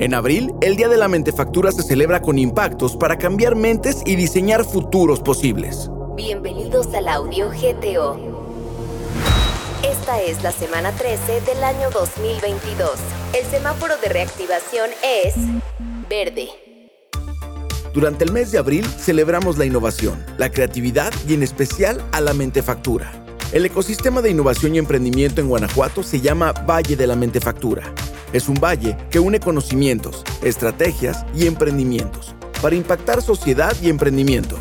En abril, el Día de la Mentefactura se celebra con impactos para cambiar mentes y diseñar futuros posibles. Bienvenidos al audio GTO. Esta es la semana 13 del año 2022. El semáforo de reactivación es verde. Durante el mes de abril celebramos la innovación, la creatividad y en especial a la mentefactura. El ecosistema de innovación y emprendimiento en Guanajuato se llama Valle de la Mentefactura. Es un valle que une conocimientos, estrategias y emprendimientos para impactar sociedad y emprendimiento.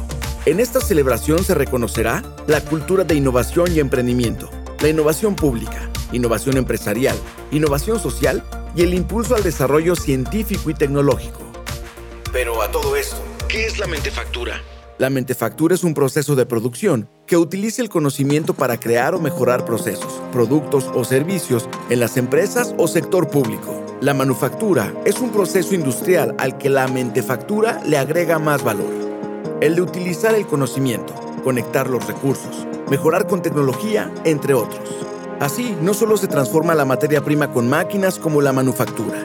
En esta celebración se reconocerá la cultura de innovación y emprendimiento, la innovación pública, innovación empresarial, innovación social y el impulso al desarrollo científico y tecnológico. Pero a todo esto, ¿qué es la mentefactura? La mentefactura es un proceso de producción que utiliza el conocimiento para crear o mejorar procesos, productos o servicios en las empresas o sector público. La manufactura es un proceso industrial al que la mentefactura le agrega más valor. El de utilizar el conocimiento, conectar los recursos, mejorar con tecnología, entre otros. Así, no solo se transforma la materia prima con máquinas como la manufactura,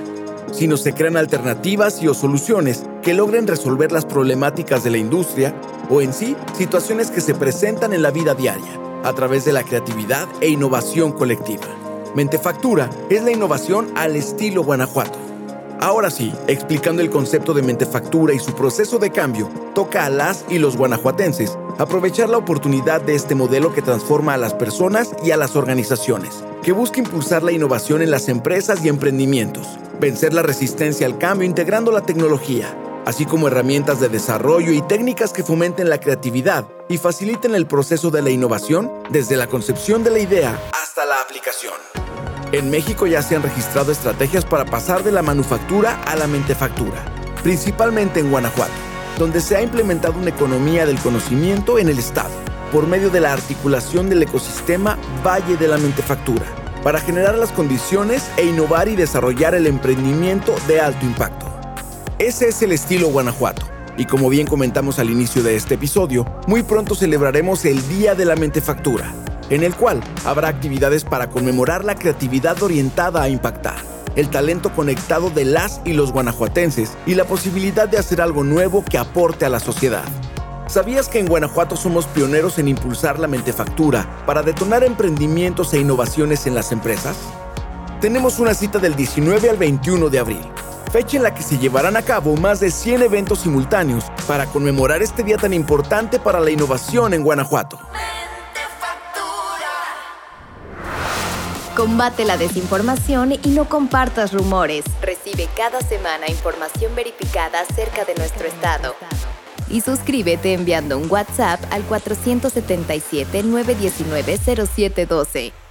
sino se crean alternativas y o soluciones que logren resolver las problemáticas de la industria o en sí situaciones que se presentan en la vida diaria a través de la creatividad e innovación colectiva. Mentefactura es la innovación al estilo Guanajuato. Ahora sí, explicando el concepto de mentefactura y su proceso de cambio, toca a las y los guanajuatenses aprovechar la oportunidad de este modelo que transforma a las personas y a las organizaciones, que busca impulsar la innovación en las empresas y emprendimientos, vencer la resistencia al cambio integrando la tecnología, así como herramientas de desarrollo y técnicas que fomenten la creatividad y faciliten el proceso de la innovación desde la concepción de la idea hasta la aplicación. En México ya se han registrado estrategias para pasar de la manufactura a la mentefactura, principalmente en Guanajuato, donde se ha implementado una economía del conocimiento en el Estado, por medio de la articulación del ecosistema Valle de la Mentefactura, para generar las condiciones e innovar y desarrollar el emprendimiento de alto impacto. Ese es el estilo Guanajuato. Y como bien comentamos al inicio de este episodio, muy pronto celebraremos el Día de la Mentefactura, en el cual habrá actividades para conmemorar la creatividad orientada a impactar, el talento conectado de las y los guanajuatenses y la posibilidad de hacer algo nuevo que aporte a la sociedad. ¿Sabías que en Guanajuato somos pioneros en impulsar la mentefactura para detonar emprendimientos e innovaciones en las empresas? Tenemos una cita del 19 al 21 de abril fecha en la que se llevarán a cabo más de 100 eventos simultáneos para conmemorar este día tan importante para la innovación en Guanajuato. Combate la desinformación y no compartas rumores. Recibe cada semana información verificada acerca de nuestro estado. Y suscríbete enviando un WhatsApp al 477-919-0712.